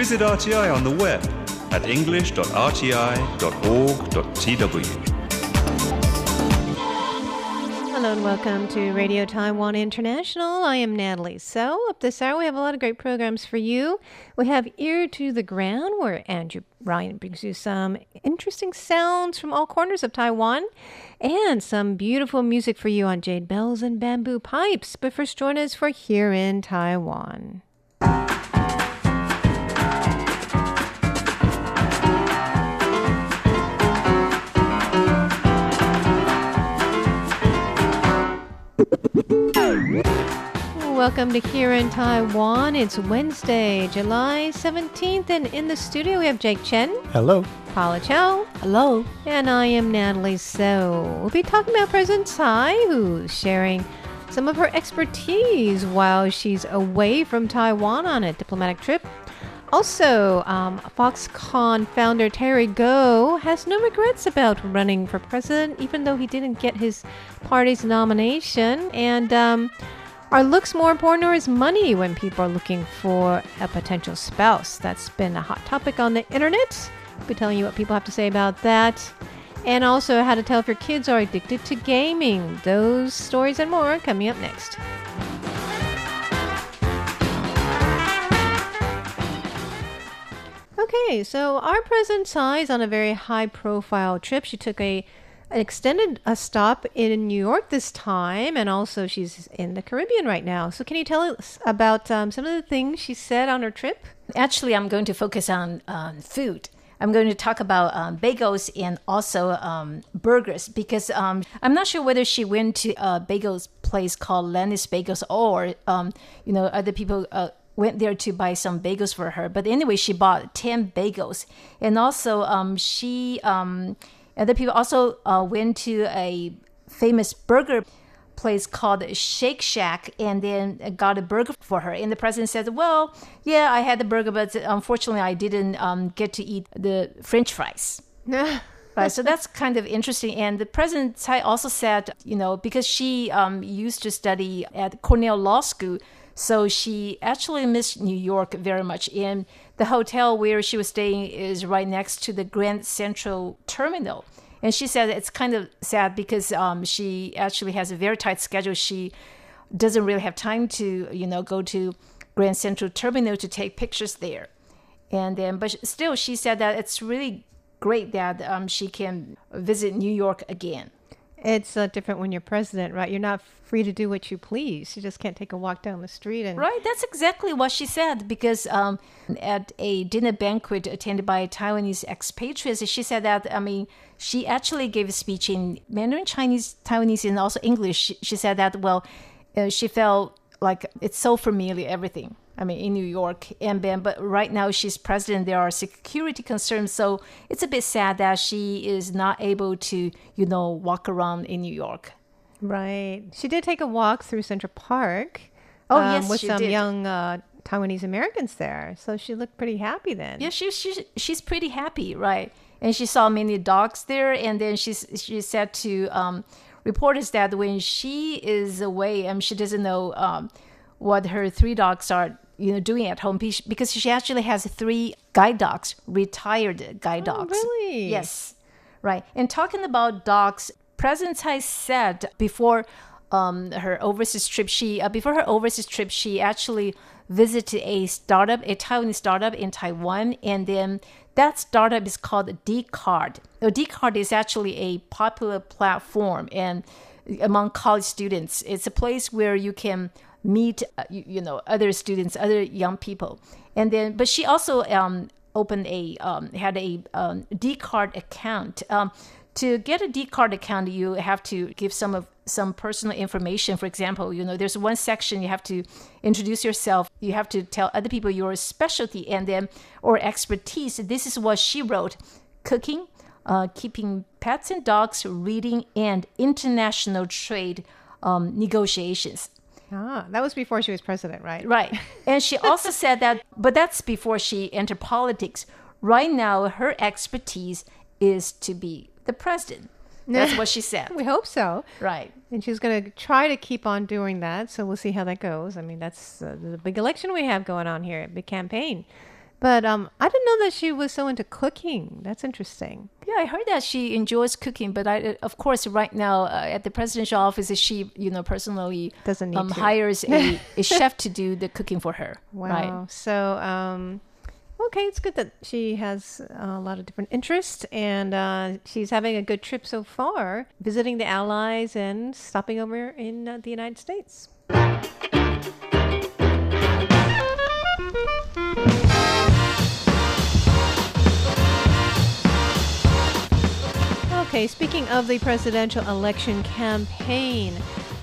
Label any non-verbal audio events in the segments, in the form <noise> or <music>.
Visit RTI on the web at english.rti.org.tw. Hello and welcome to Radio Taiwan International. I am Natalie. So, up this hour, we have a lot of great programs for you. We have Ear to the Ground, where Andrew Ryan brings you some interesting sounds from all corners of Taiwan and some beautiful music for you on jade bells and bamboo pipes. But first, join us for Here in Taiwan. Welcome to Here in Taiwan. It's Wednesday, July 17th, and in the studio we have Jake Chen, Hello. Paula Chow, Hello. and I am Natalie So. We'll be talking about President Tsai, who's sharing some of her expertise while she's away from Taiwan on a diplomatic trip. Also, um, Foxconn founder Terry Gou has no regrets about running for president, even though he didn't get his party's nomination. And um, are looks more important or is money when people are looking for a potential spouse? That's been a hot topic on the internet. I'll be telling you what people have to say about that. And also, how to tell if your kids are addicted to gaming. Those stories and more coming up next. Okay, so our president Tsai is on a very high profile trip. She took a extended a stop in New York this time, and also she's in the Caribbean right now. So, can you tell us about um, some of the things she said on her trip? Actually, I'm going to focus on um, food. I'm going to talk about um, bagels and also um, burgers because um, I'm not sure whether she went to a bagels place called Lenny's Bagels or um, you know other people uh, went there to buy some bagels for her. But anyway, she bought ten bagels, and also she other people also uh, went to a famous burger place called Shake Shack and then got a burger for her. And the president said, Well, yeah, I had the burger, but unfortunately, I didn't um, get to eat the french fries. <laughs> Right, so that's kind of interesting. And the president Tsai also said, you know, because she um, used to study at Cornell Law School, so she actually missed New York very much. And the hotel where she was staying is right next to the Grand Central Terminal. And she said it's kind of sad because um, she actually has a very tight schedule. She doesn't really have time to, you know, go to Grand Central Terminal to take pictures there. And then, but still, she said that it's really great that um, she can visit New York again. It's uh, different when you're president, right? You're not free to do what you please. You just can't take a walk down the street and Right, that's exactly what she said. Because um, at a dinner banquet attended by Taiwanese expatriates, she said that I mean she actually gave a speech in Mandarin Chinese, Taiwanese, and also English. She, she said that well, uh, she felt like it's so familiar everything. I mean, in New York, and then, but right now she's president. There are security concerns, so it's a bit sad that she is not able to, you know, walk around in New York. Right. She did take a walk through Central Park. Oh, um, yes, with some did. young uh, Taiwanese Americans there. So she looked pretty happy then. Yeah, she, she she's pretty happy, right? And she saw many dogs there, and then she she said to um, reporters that when she is away, um, she doesn't know um, what her three dogs are, you know, doing at home because she actually has three guide dogs, retired guide dogs. really? Yes, right. And talking about dogs, President Tsai said before um, her overseas trip, she uh, before her overseas trip, she actually visited a startup, a Taiwanese startup in Taiwan, and then that startup is called Dcard. Dcard is actually a popular platform and among college students. It's a place where you can meet, uh, you, you know, other students, other young people, and then. But she also um, opened a um, had a um, Dcard account. Um, to get a D card account, you have to give some of some personal information. For example, you know, there's one section you have to introduce yourself. You have to tell other people your specialty and then or expertise. This is what she wrote: cooking, uh, keeping pets and dogs, reading, and international trade um, negotiations. Ah, that was before she was president, right? Right. And she also <laughs> said that, but that's before she entered politics. Right now, her expertise is to be the president. That's what she said. <laughs> We hope so. Right. And she's going to try to keep on doing that. So we'll see how that goes. I mean, that's uh, the big election we have going on here, big campaign. But um, I didn't know that she was so into cooking. That's interesting. Yeah, I heard that she enjoys cooking, but I, of course, right now uh, at the presidential office, she, you know, personally Doesn't need um, hires a, <laughs> a chef to do the cooking for her. Wow. Right. So, um, okay, it's good that she has a lot of different interests and uh, she's having a good trip so far, visiting the allies and stopping over in uh, the United States. Okay, speaking of the presidential election campaign,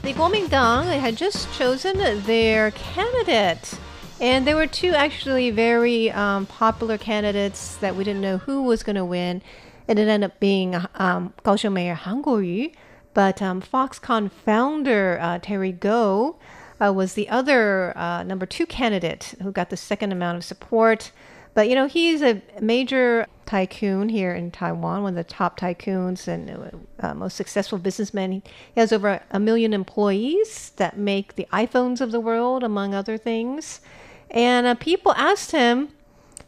the Kuomintang had just chosen their candidate. And there were two actually very um, popular candidates that we didn't know who was going to win. It ended up being um, Kaohsiung Mayor Han Kuo-yu. But um, Foxconn founder uh, Terry Gou uh, was the other uh, number two candidate who got the second amount of support. But you know, he's a major tycoon here in Taiwan, one of the top tycoons and uh, most successful businessman. He has over a million employees that make the iPhones of the world, among other things. And uh, people asked him,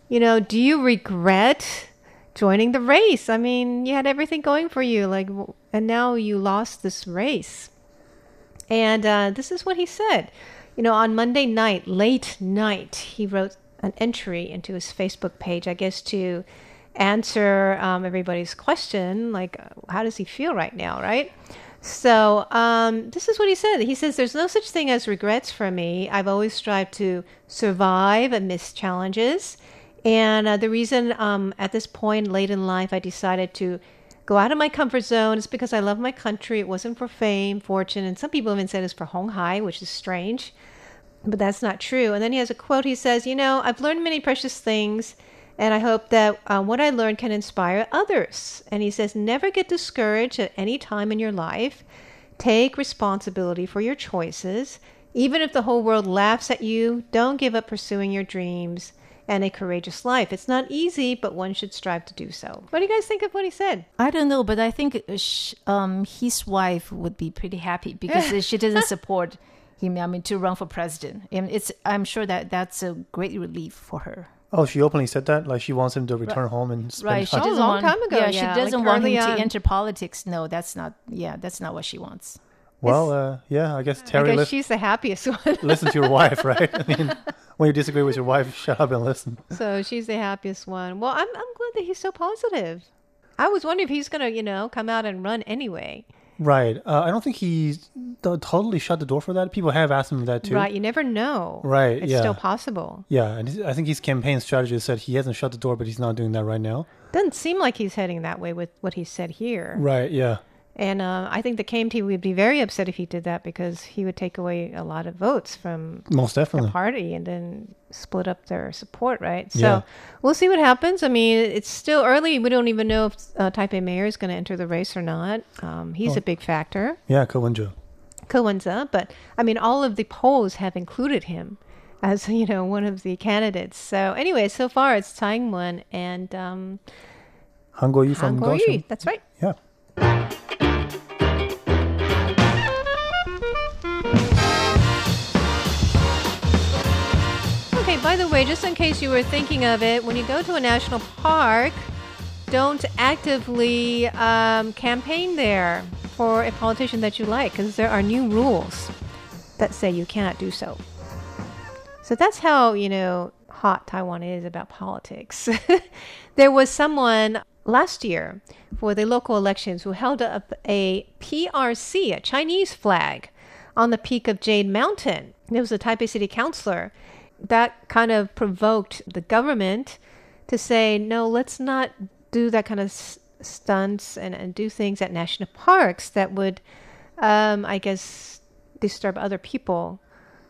you know, do you regret joining the race? I mean, you had everything going for you, like, and now you lost this race. And uh, this is what he said. You know, on Monday night, late night, he wrote an entry into his Facebook page, I guess, to answer um, everybody's question, like, how does he feel right now, right? So, um, this is what he said. He says, There's no such thing as regrets for me. I've always strived to survive amidst challenges. And uh, the reason um, at this point late in life I decided to go out of my comfort zone is because I love my country. It wasn't for fame, fortune, and some people even said it's for Hong Hai, which is strange but that's not true. And then he has a quote. He says, You know, I've learned many precious things, and I hope that uh, what I learned can inspire others. And he says, Never get discouraged at any time in your life. Take responsibility for your choices. Even if the whole world laughs at you, don't give up pursuing your dreams and a courageous life. It's not easy, but one should strive to do so. What do you guys think of what he said? I don't know, but I think uh, sh- um, his wife would be pretty happy because uh, she doesn't <laughs> support him. I mean, to run for president, and it's. I'm sure that that's a great relief for her. Oh, she openly said that. Like she wants him to return home and spend Right, she time. A doesn't long want. time ago, yeah, yeah, she doesn't like want him early to enter politics. No, that's not. Yeah, that's not what she wants. Well, uh, yeah, I guess I Terry, guess lis- she's the happiest <laughs> one. listen to your wife, right? I mean, when you disagree with your wife, shut up and listen. So she's the happiest one. Well, I'm I'm glad that he's so positive. I was wondering if he's gonna, you know, come out and run anyway. Right. Uh, I don't think he's totally shut the door for that. People have asked him that too. Right? You never know. Right, It's yeah. still possible. Yeah, and I think his campaign strategist said he hasn't shut the door, but he's not doing that right now. Doesn't seem like he's heading that way with what he said here. Right. Yeah. And uh, I think the KMT would be very upset if he did that because he would take away a lot of votes from Most the party and then split up their support, right? So Yeah. we'll see what happens. I mean, it's still early. We don't even know if uh, Taipei mayor is going to enter the race or not. Um, he's Oh. a big factor. Yeah, Ko Wen-je. Kowenza, but I mean, all of the polls have included him as you know one of the candidates. So anyway, so far it's Tsai Ing-wen and um, Han Guoyu Han from Kuo-yu. Kaohsiung. That's right. Okay. By the way, just in case you were thinking of it, when you go to a national park, don't actively um, campaign there for a politician that you like, because there are new rules that say you cannot do so. So that's how, you know, hot Taiwan is about politics. <laughs> there was someone last year for the local elections who held up a PRC, a Chinese flag, on the peak of Jade Mountain. It was a Taipei City councilor. That kind of provoked the government to say, no, let's not do that kind of s- stunts and, and do things at national parks that would, um, I guess, disturb other people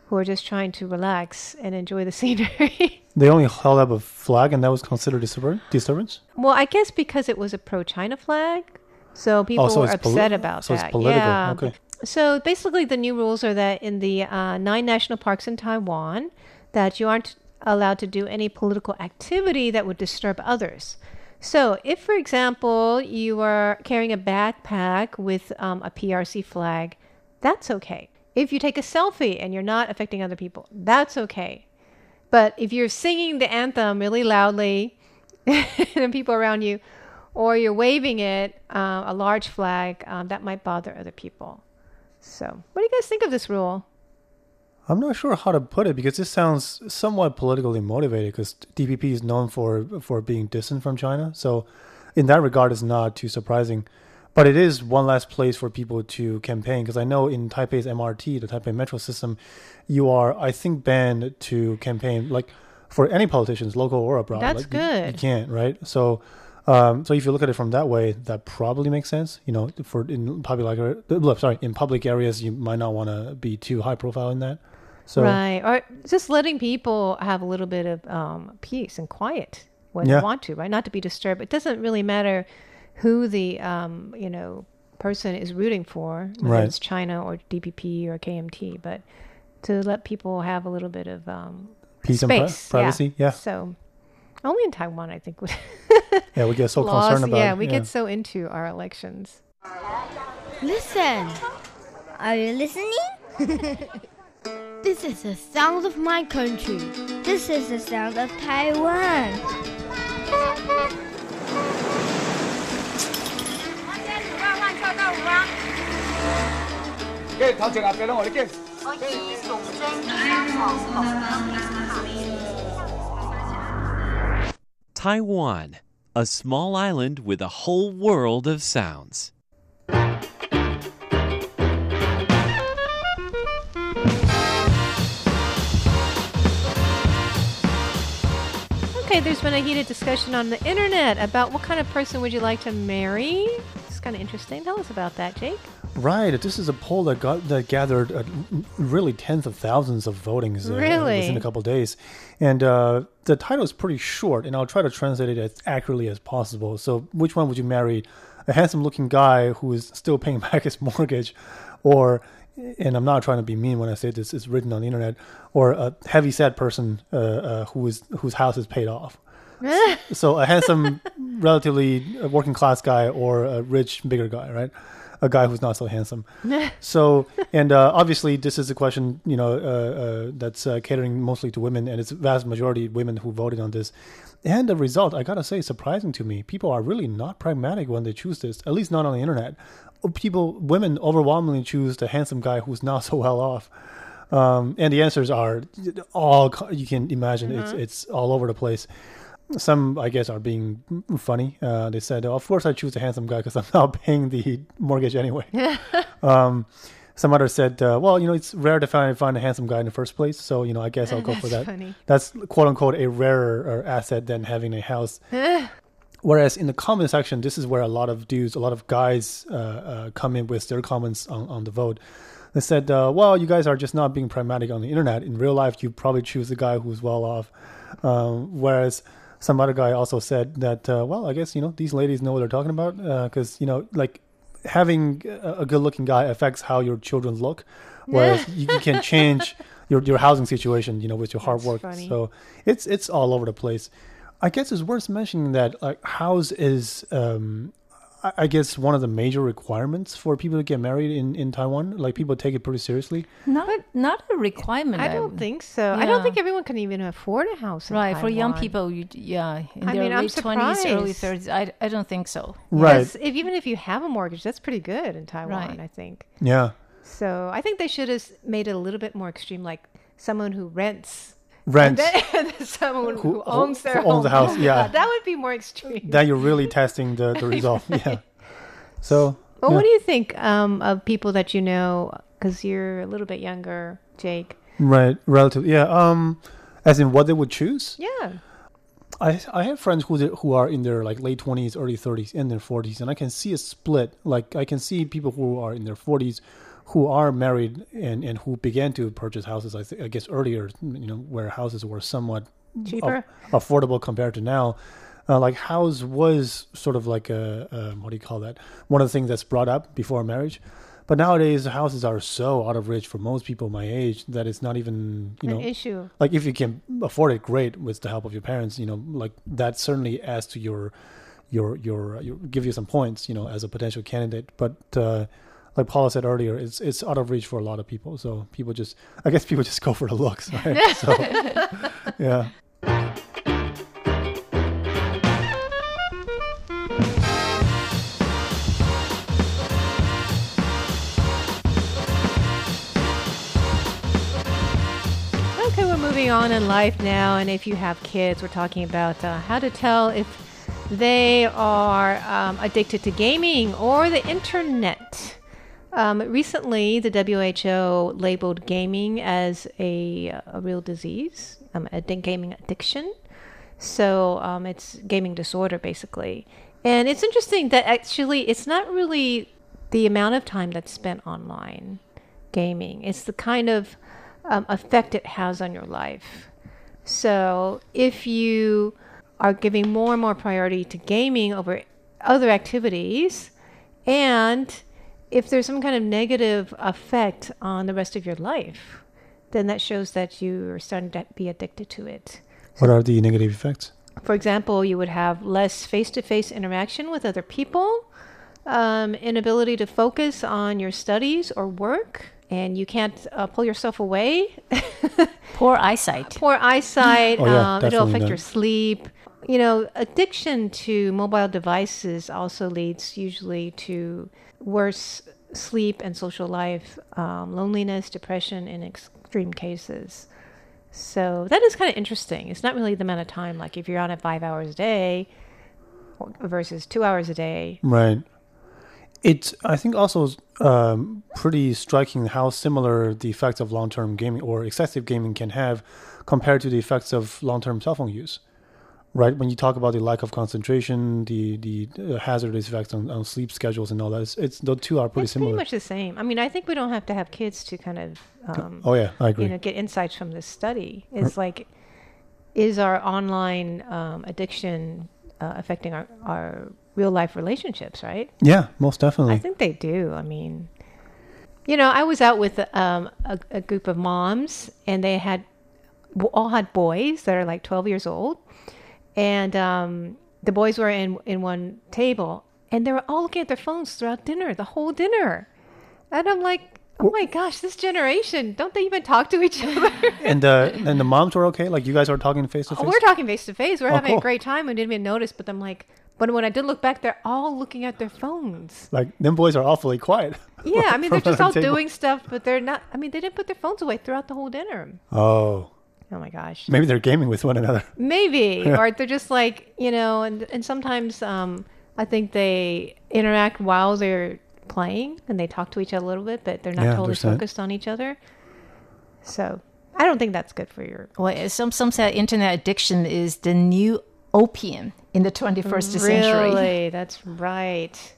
who are just trying to relax and enjoy the <laughs> scenery. They only held up a flag, and that was considered disturb- disturbance. well, I guess because it was a pro-China flag, so people Oh, so were it's poli- upset about so it's that. political. Yeah. Okay. So basically, the new rules are that in the uh, nine national parks in Taiwan, that you aren't allowed to do any political activity that would disturb others. So, if, for example, you are carrying a backpack with um, a PRC flag, that's okay. If you take a selfie and you're not affecting other people, that's okay. But if you're singing the anthem really loudly <laughs> and people around you, or you're waving it, uh, a large flag, um, that might bother other people. So, what do you guys think of this rule? I'm not sure how to put it because this sounds somewhat politically motivated because DPP is known for for being distant from China. So, in that regard, it's not too surprising. But it is one last place for people to campaign because I know in Taipei's MRT, the Taipei Metro system, you are, I think, banned to campaign like for any politicians, local or abroad. That's like, you- You, can't, right? So, um, so if you look at it from that way, that probably makes sense. You know, for in public, like, sorry, in public areas, you might not want to be too high profile in that. So, right. Or just letting people have a little bit of um, peace and quiet when Yeah. they want to, right? Not to be disturbed. It doesn't really matter who the, um, you know, person is rooting for, whether Right. it's China or DPP or KMT, but to let people have a little bit of um, peace and pri- space. privacy. Yeah. So only in Taiwan, I think, <laughs> yeah, we get so laws. concerned about. yeah, we get so into our elections. Listen. Are you listening? <laughs> this is the sound of my country. This is the sound of Taiwan. 예, 다들 앞에는 어렵게. 어디 송전 Taiwan, a small island with a whole world of sounds. Okay, there's been a heated discussion on the internet about what kind of person would you like to marry? Kind of interesting. Tell us about that, Jake. Right. This is a poll that got that gathered uh, really tens of thousands of votings uh, Really? within a couple days, and uh, the title is pretty short, and I'll try to translate it as accurately as possible. So, which one would you marry? A handsome-looking guy who is still paying <laughs> back his mortgage, or and I'm not trying to be mean when I say this. It's written on the internet, or a heavy-set person uh, uh, who is whose house is paid off. <laughs> so a handsome, relatively uh, working class guy or a rich, bigger guy, right? A guy who's not so handsome. <laughs> so, and uh, obviously, this is a question, you know, uh, uh, that's uh, catering mostly to women, and it's a vast majority of women who voted on this. And the result, I gotta say, surprising to me. People are really not pragmatic when they choose this, at least not on the internet. People, women overwhelmingly choose the handsome guy who's not <laughs> so well off. Um, and the answers are all you can imagine. It's it's all over the place. Some, I guess, are being funny. Uh, they said, "Of course, I choose a handsome guy because I'm <laughs> not paying the mortgage anyway." <laughs> um, some others said, uh, "Well, you know, it's rare to find find a handsome guy in the first place, so you know, I guess I'll <laughs> go for That's that." funny. That's quote unquote a rarer uh, asset than having a house. Whereas in the comment section, this is where a lot of dudes, a lot of guys uh, uh, come in with their comments on, on the vote. They said, uh, well, you guys are just not being pragmatic on the internet. In real life, you probably choose the guy who's well off. Um, whereas some other guy also said that, uh, well, I guess, you know, these ladies know what they're talking about. Because, you know, like having a, a good looking guy affects how your children look. Whereas <laughs> you, you can change your, your housing situation, you know, with your hard That's work. funny. So it's, it's all over the place. I guess it's worth mentioning that like house is um I- I guess one of the major requirements for people to get married in, in Taiwan. Like people take it pretty seriously. Not not a requirement. I don't think so. I don't think everyone can even afford a house. In Right for young people, you, yeah, in I their mean, I'm late twenties, early thirties. I, I don't think so. Right. If, even if you have a mortgage, that's pretty good in Taiwan, Right. I think. Yeah. So I think they should have made it a little bit more extreme, like someone who rents. Rent And <laughs> then someone who, Who- who- owns their who owns the home. house, yeah. <laughs> that would be more extreme. that you're really testing the, the <laughs> result. Yeah. So well, yeah. what do you think um, of people that you know? Because you're a little bit younger, Jake. right, relative yeah. Um as in what they would choose? Yeah. I I have friends who who are in their like late twenties, early thirties, and their forties, and I can see a split. Like I can see people who are in their forties, who are married and and who began to purchase houses. I, th- I guess earlier, you know, where houses were somewhat Cheaper? aff- affordable compared to now. Uh, like house was sort of like a um, what do you call that? One of the things that's brought up before marriage. But nowadays, houses are so out of reach for most people my age that it's not even you An know issue. like if you can afford it great with the help of your parents you know like that certainly adds to your your your, your give you some points you know as a potential candidate but uh like Paula said earlier, it's it's out of reach for a lot of people. So people just, I guess people just <laughs> go for the looks, right? so, <laughs> yeah. Okay, we're moving on in life now, and if you have kids, we're talking about uh, how to tell if they are um, addicted to gaming or the internet. Um, recently, the WHO labeled gaming as a, a real disease, um, a gaming addiction. So um, it's gaming disorder, basically. And it's interesting that actually it's not really the amount of time that's spent online gaming, it's the kind of um, effect it has on your life. So if you are giving more and more priority to gaming over other activities, and if there's some kind of negative effect on the rest of your life, then that shows that you are starting to be addicted to it. What are the negative effects? For example, you would have less face to face interaction with other people, um, inability to focus on your studies or work, and you can't uh, pull yourself away. <laughs> Poor eyesight. Poor eyesight, Oh, yeah, um, it'll affect that. your sleep. You know, addiction to mobile devices also leads usually to worse sleep and social life, um, loneliness, depression in extreme cases. So that is kind of interesting. It's not really the amount of time, like if you're on it five hours a day versus two hours a day. Right. It's I think also um, pretty striking how similar the effects of long-term gaming or excessive gaming can have compared to the effects of long-term cell phone use. Right when you talk about the lack of concentration, the the uh, hazardous effects on, on sleep schedules and all that, it's, it's the two are pretty it's similar. pretty much the same. I mean, I think we don't have to have kids to kind of um, oh yeah, I agree. you know get insights from this study is like is our online um, addiction uh, affecting our, our real life relationships right yeah, most definitely. i think they do i mean you know i was out with um, a, a group of moms and they had all had boys that are like 12 years old and um, the boys were in, in one table and they were all looking at their phones throughout dinner the whole dinner and i'm like oh my gosh this generation don't they even talk to each <laughs> other and uh, and the moms were okay. Like you guys are talking face to Oh, face. we're talking face to face. We're Oh, having cool. a great time. We didn't even notice, but I'm like, but when I did look back, they're all looking at their phones. Like them boys are awfully quiet. Yeah, I mean, they're <laughs> just all table. doing stuff, but they're not. I mean, they didn't put their phones away throughout the whole dinner. Oh, Oh my gosh. maybe they're gaming with one another. <laughs> Maybe, or they're just like you know, and and sometimes um, I think they interact while they're playing and they talk to each other a little bit, but they're not Yeah, totally there's that. focused on each other. So I don't think that's good for your Well, some some say internet addiction is the new opium in the 21st century. Really, that's right.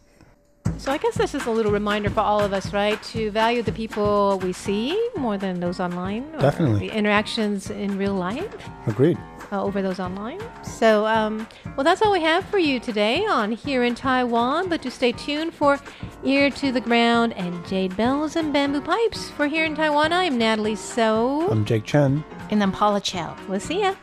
So I guess this is a little reminder for all of us, right, to value the people we see more than those online. or Definitely. The interactions in real life Agreed. uh, over those online. So, um, well, that's all we have for you today on Here in Taiwan. But to stay tuned for Ear to the Ground and Jade Bells and Bamboo Pipes. For Here in Taiwan, I'm Natalie So. I'm Jake Chen. And I'm Paula Chow. we'll see ya.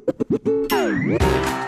you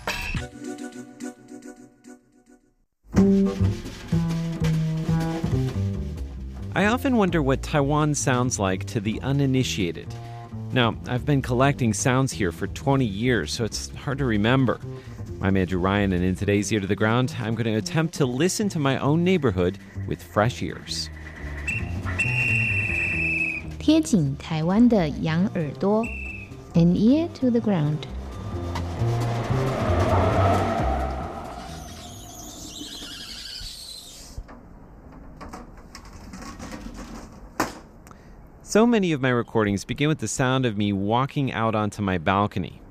I often wonder what Taiwan sounds like to the uninitiated. Now, I've been collecting sounds here for 20 years, so it's hard to remember. I'm Andrew Ryan, and in today's Ear to the Ground, I'm going to attempt to listen to my own neighborhood with fresh ears. 贴紧台湾的羊耳朵，an ear to the ground。 So many of my recordings begin with the sound of me walking out onto my balcony.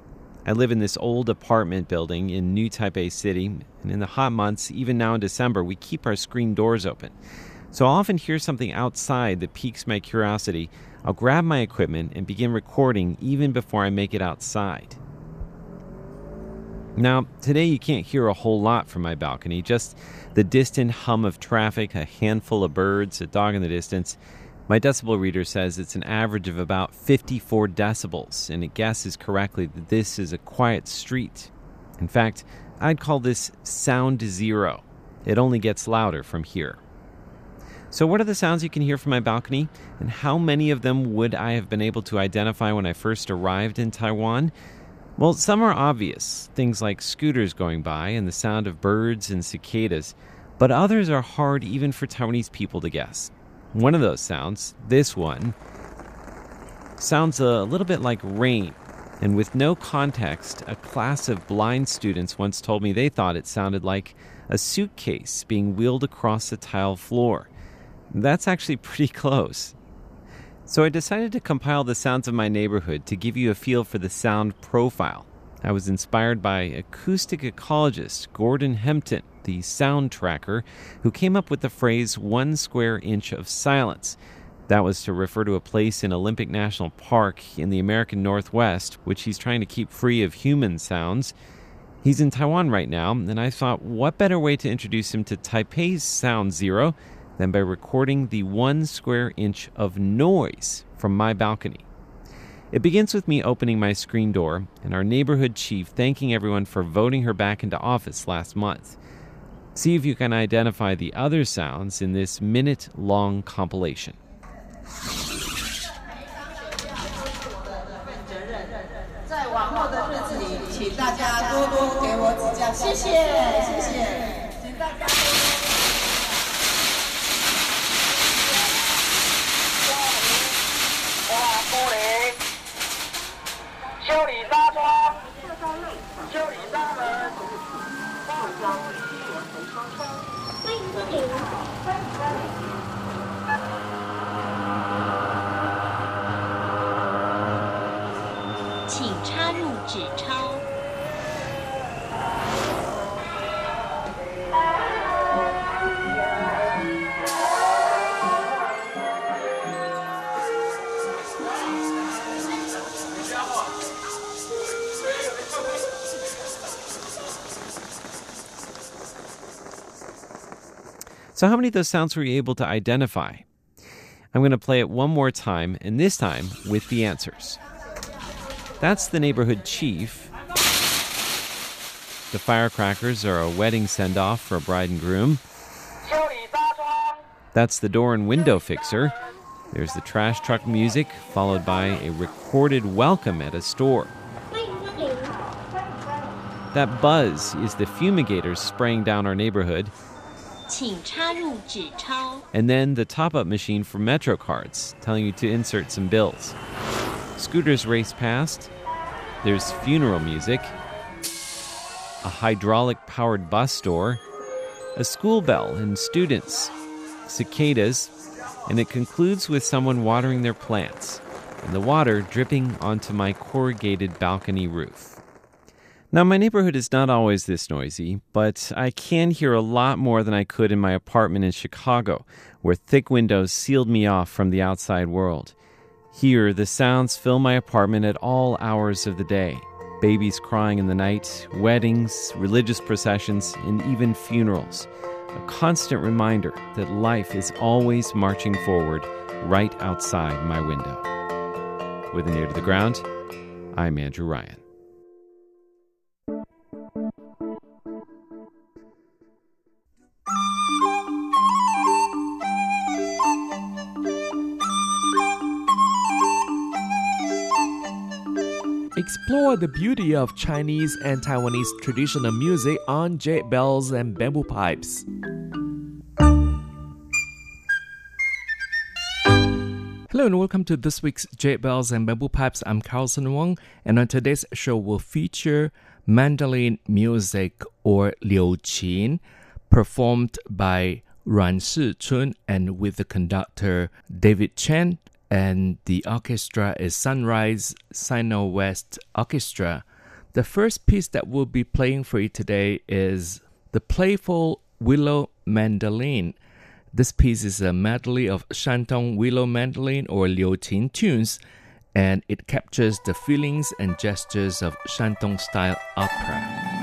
I live in this old apartment building in New Taipei City, and in the hot months, even now in December, we keep our screen doors open. So I'll often hear something outside that piques my curiosity. I'll grab my equipment and begin recording even before I make it outside. Now, today you can't hear a whole lot from my balcony, just the distant hum of traffic, a handful of birds, a dog in the distance. My decibel reader says it's an average of about 54 decibels, and it guesses correctly that this is a quiet street. In fact, I'd call this sound zero. It only gets louder from here. So, what are the sounds you can hear from my balcony, and how many of them would I have been able to identify when I first arrived in Taiwan? Well, some are obvious, things like scooters going by and the sound of birds and cicadas, but others are hard even for Taiwanese people to guess. One of those sounds, this one, sounds a little bit like rain. And with no context, a class of blind students once told me they thought it sounded like a suitcase being wheeled across a tile floor. That's actually pretty <laughs> close. So I decided to compile the sounds of my neighborhood to give you a feel for the sound profile. I was inspired by acoustic ecologist Gordon Hempton, the sound tracker, who came up with the phrase one square inch of silence. That was to refer to a place in Olympic National Park in the American Northwest, which he's trying to keep free of human sounds. He's in Taiwan right now, and I thought, what better way to introduce him to Taipei's Sound Zero than by recording the one square inch of noise from my balcony? It begins with me opening my screen door and our neighborhood chief thanking everyone for voting her back into office last month. See if you can identify the other sounds in this minute long compilation. <laughs> So, how many of those sounds were you able to identify? I'm going to play it one more time, and this time with the answers. That's the neighborhood chief. The firecrackers are a wedding send off for a bride and groom. That's the door and window fixer. There's the trash truck music, followed by a recorded welcome at a store. That buzz is the fumigators spraying down our neighborhood. 请插入纸钞。 and then the top up machine for Metro cards, telling you to insert some bills. Scooters race past. There's funeral music, a hydraulic powered bus door, a school bell and students, cicadas, and it concludes with someone watering their plants, and the water dripping onto my corrugated balcony roof. Now, my neighborhood is not always this noisy, but I can hear a lot more than I could in my apartment in Chicago, where thick windows sealed me off from the outside world. Here, the sounds fill my apartment at all hours of the day babies crying in the night, weddings, religious processions, and even funerals. A constant reminder that life is always marching forward right outside my window. With an ear to the ground, I'm Andrew Ryan. Explore the beauty of Chinese and Taiwanese traditional music on jade bells and bamboo pipes. Hello and welcome to this week's Jade Bells and Bamboo Pipes. I'm Carlson Wong, and on today's show we'll feature mandolin music or liu qin, performed by Ruan Shichun and with the conductor David Chen, and the orchestra is Sunrise Sino West Orchestra. The first piece that we'll be playing for you today is The Playful Willow Mandolin. This piece is a medley of Shantung willow mandolin or liu qin tunes, and it captures the feelings and gestures of Shantung style opera.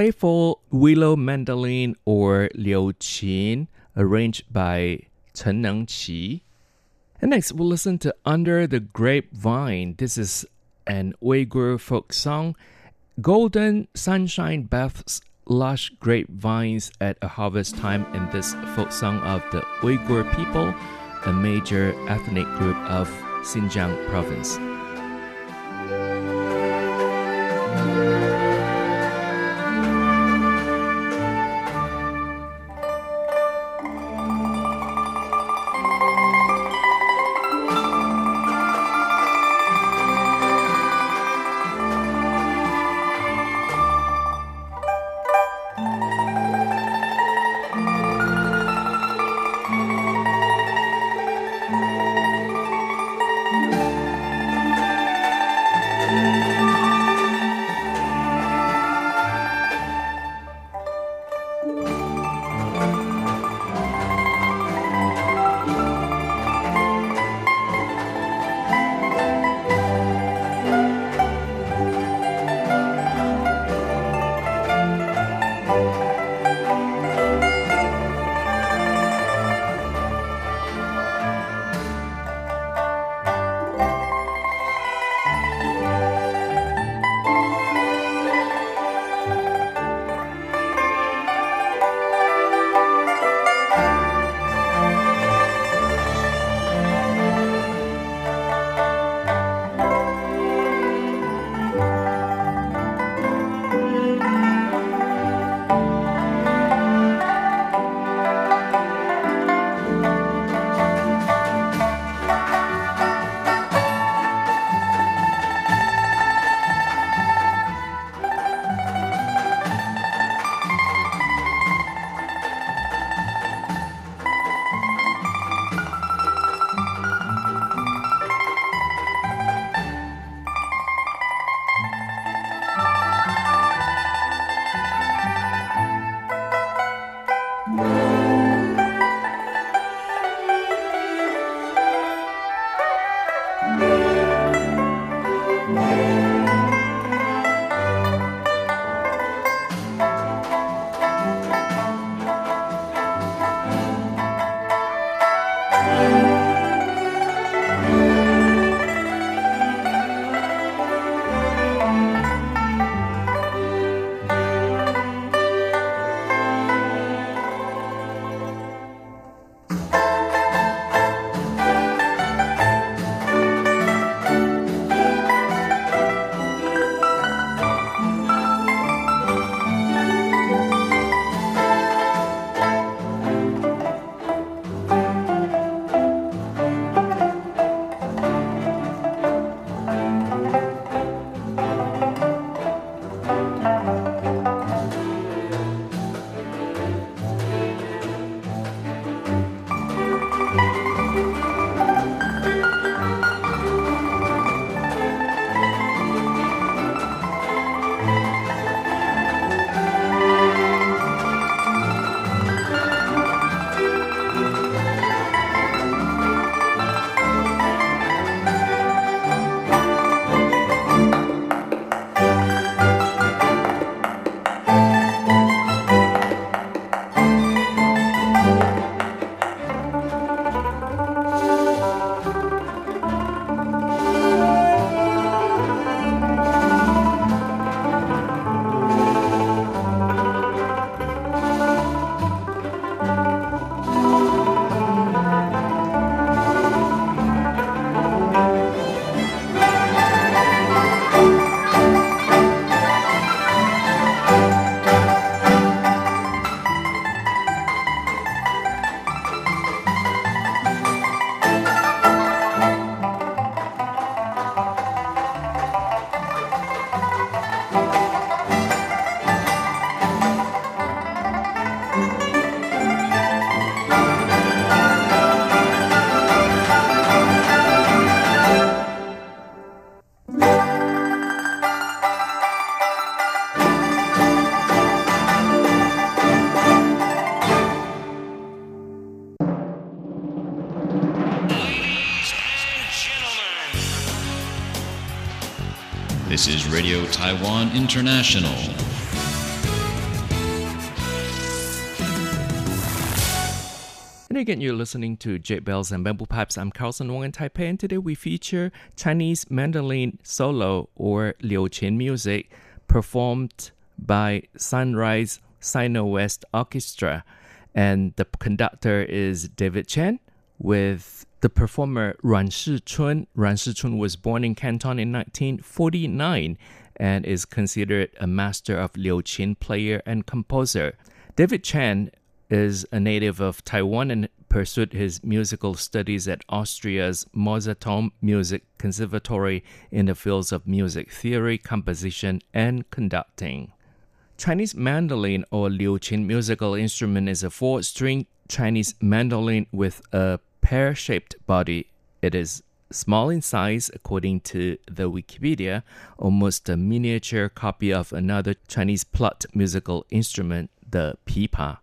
Playful willow mandolin or liu qin, arranged by Chen Nengqi. And next, we'll listen to Under the Grapevine. This is an Uyghur folk song. Golden sunshine baths lush grapevines at a harvest time in this folk song of the Uyghur people, a major ethnic group of Xinjiang province. Taiwan International. And again, you're listening to Jade Bells and Bamboo Pipes. I'm Carlson Wong in Taipei, and today we feature Chinese mandolin solo or Liu Qin music performed by Sunrise Sino West Orchestra. And the conductor is David Chen with the performer Ruan Shichun. Ruan Shichun was born in Canton in 1949 and is considered a master of Liu Qin player and composer. David Chen is a native of Taiwan and pursued his musical studies at Austria's Mozarteum Music Conservatory in the fields of music theory, composition, and conducting. Chinese mandolin or Liu Qin musical instrument is a four string Chinese mandolin with a pear shaped body. It is small in size, according to the Wikipedia, almost a miniature copy of another Chinese plucked musical instrument, the pipa.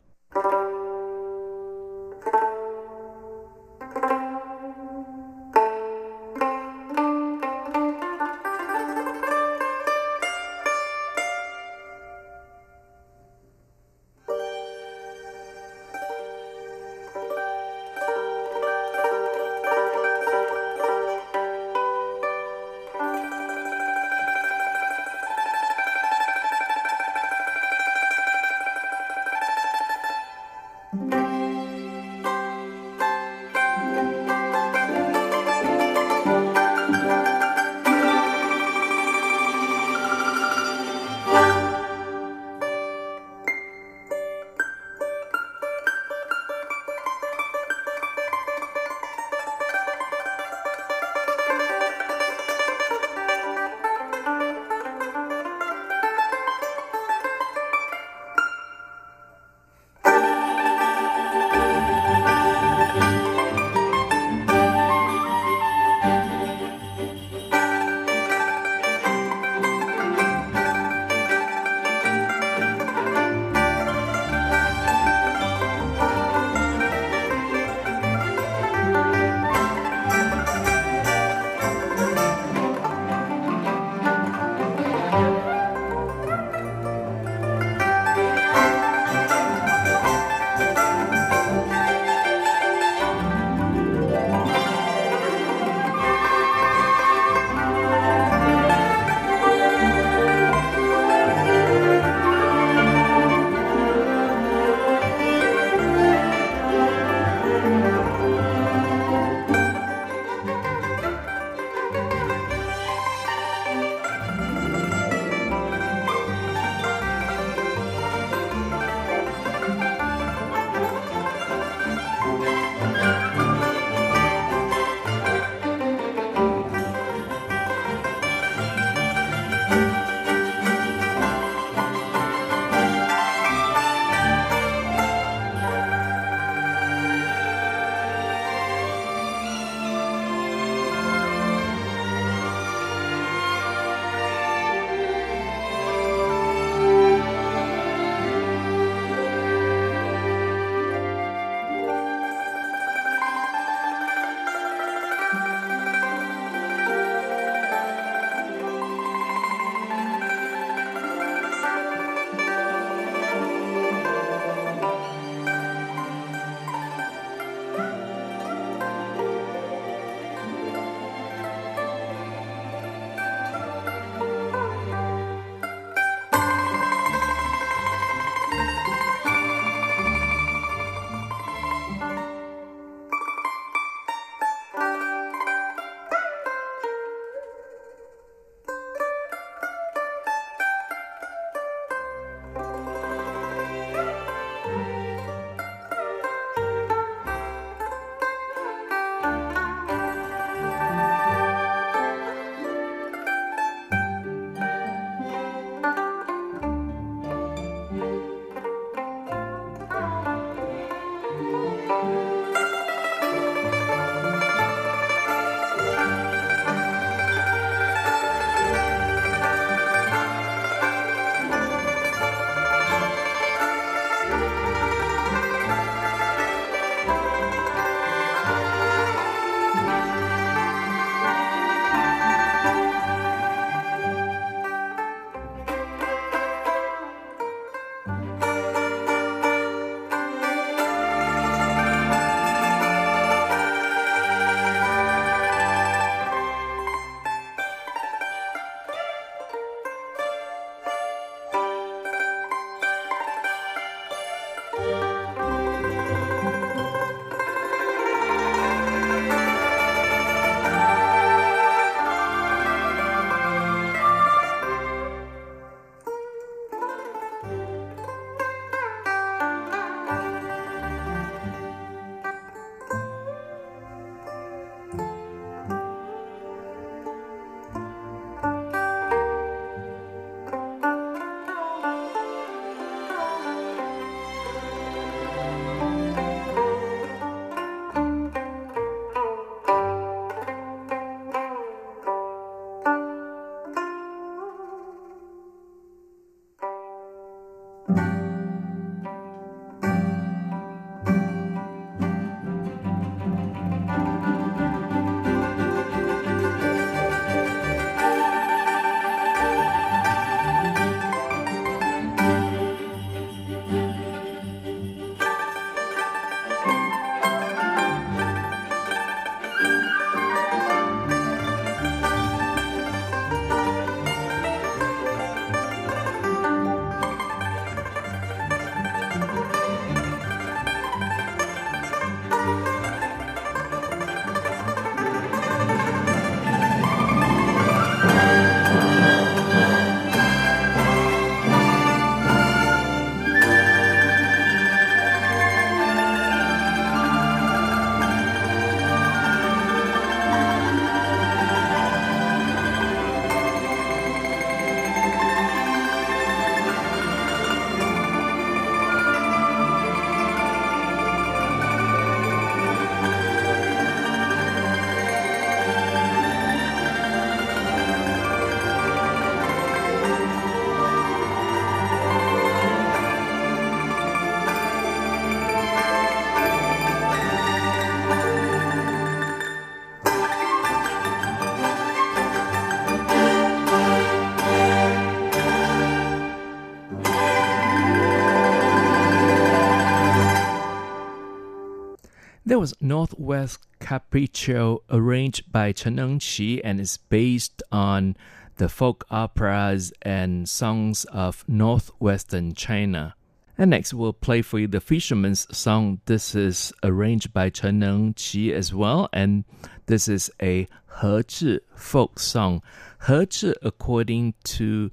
There was Northwest Capriccio arranged by Chen Engqi and is based on the folk operas and songs of northwestern China. And next we'll play for you the Fisherman's Song. This is arranged by Chen Engqi as well, and this is a Hezhi folk song. Hezhi, according to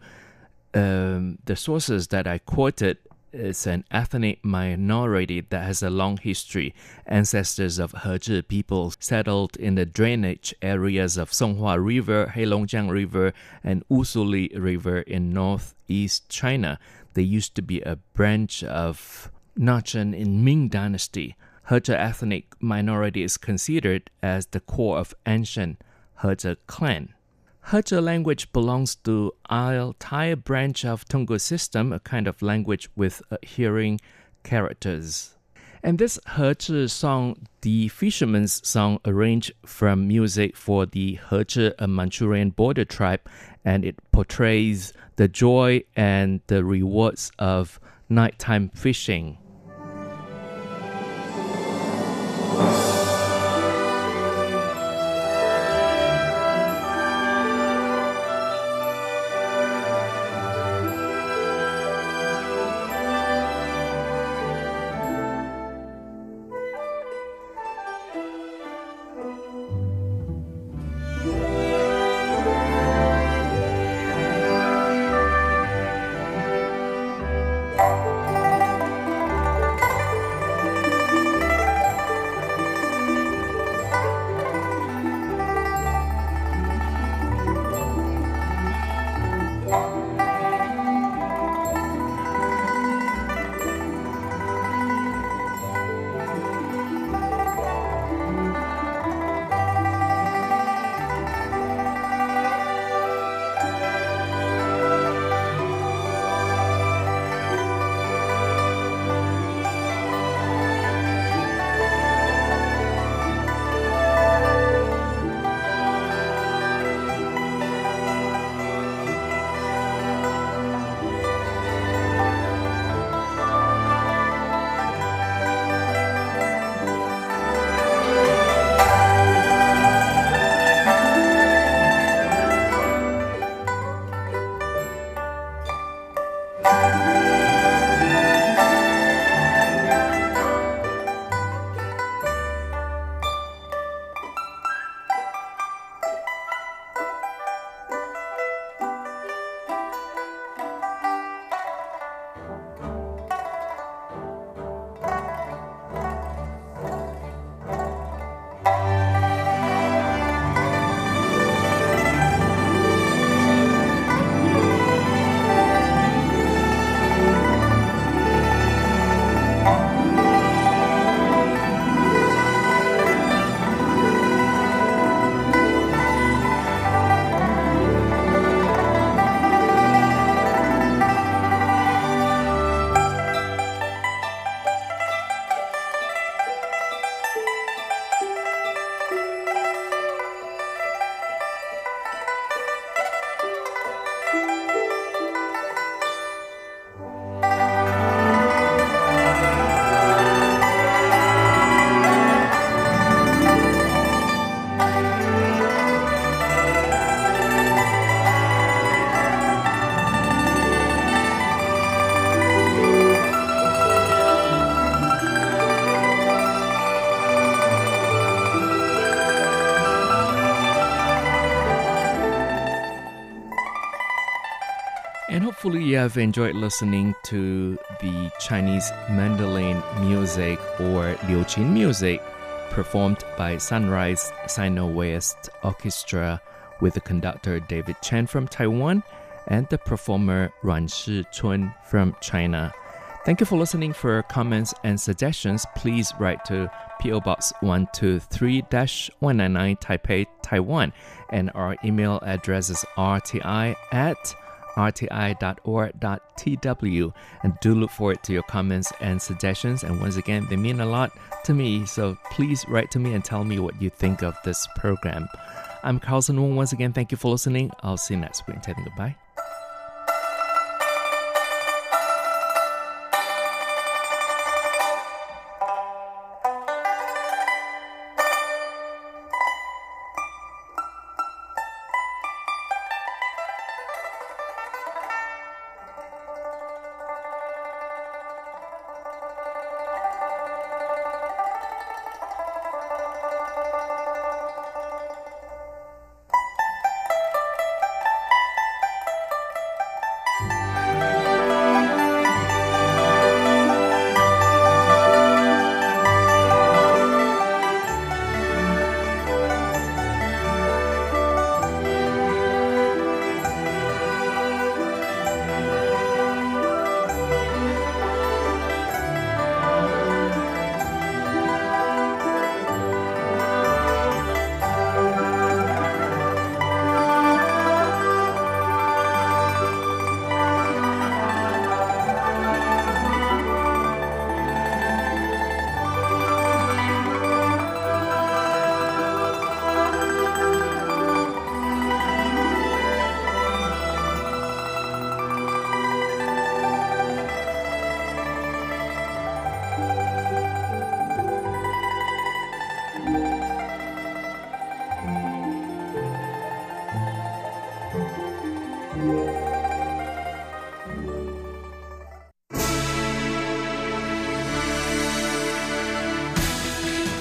um, the sources that I quoted, is an ethnic minority that has a long history. Ancestors of Hezhi people settled in the drainage areas of Songhua River, Heilongjiang River, and Wusuli River in northeast China. They used to be a branch of Nachan in Ming Dynasty. Hezhi ethnic minority is considered as the core of ancient Hezhi clan. Hezhi language belongs to Altai branch of Tungus system, a kind of language with uh, hearing characters. And this Hezhi song, the Fisherman's Song, arranged from music for the Hezhi, a Manchurian border tribe, and it portrays the joy and the rewards of nighttime fishing. Have enjoyed listening to the Chinese mandolin music or Liuqin music performed by Sunrise Sino West Orchestra with the conductor David Chen from Taiwan and the performer Ruan Shi Chun from China. Thank you for listening. For comments and suggestions, please write to PO Box 123 199 Taipei, Taiwan, and our email address is rti at rti.org.tw. And do look forward to your comments and suggestions. And once again, they mean a lot to me. So please write to me and tell me what you think of this program. I'm Carlson Wong. Once again, thank you for listening. I'll see you next week. Goodbye.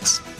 kilohertz.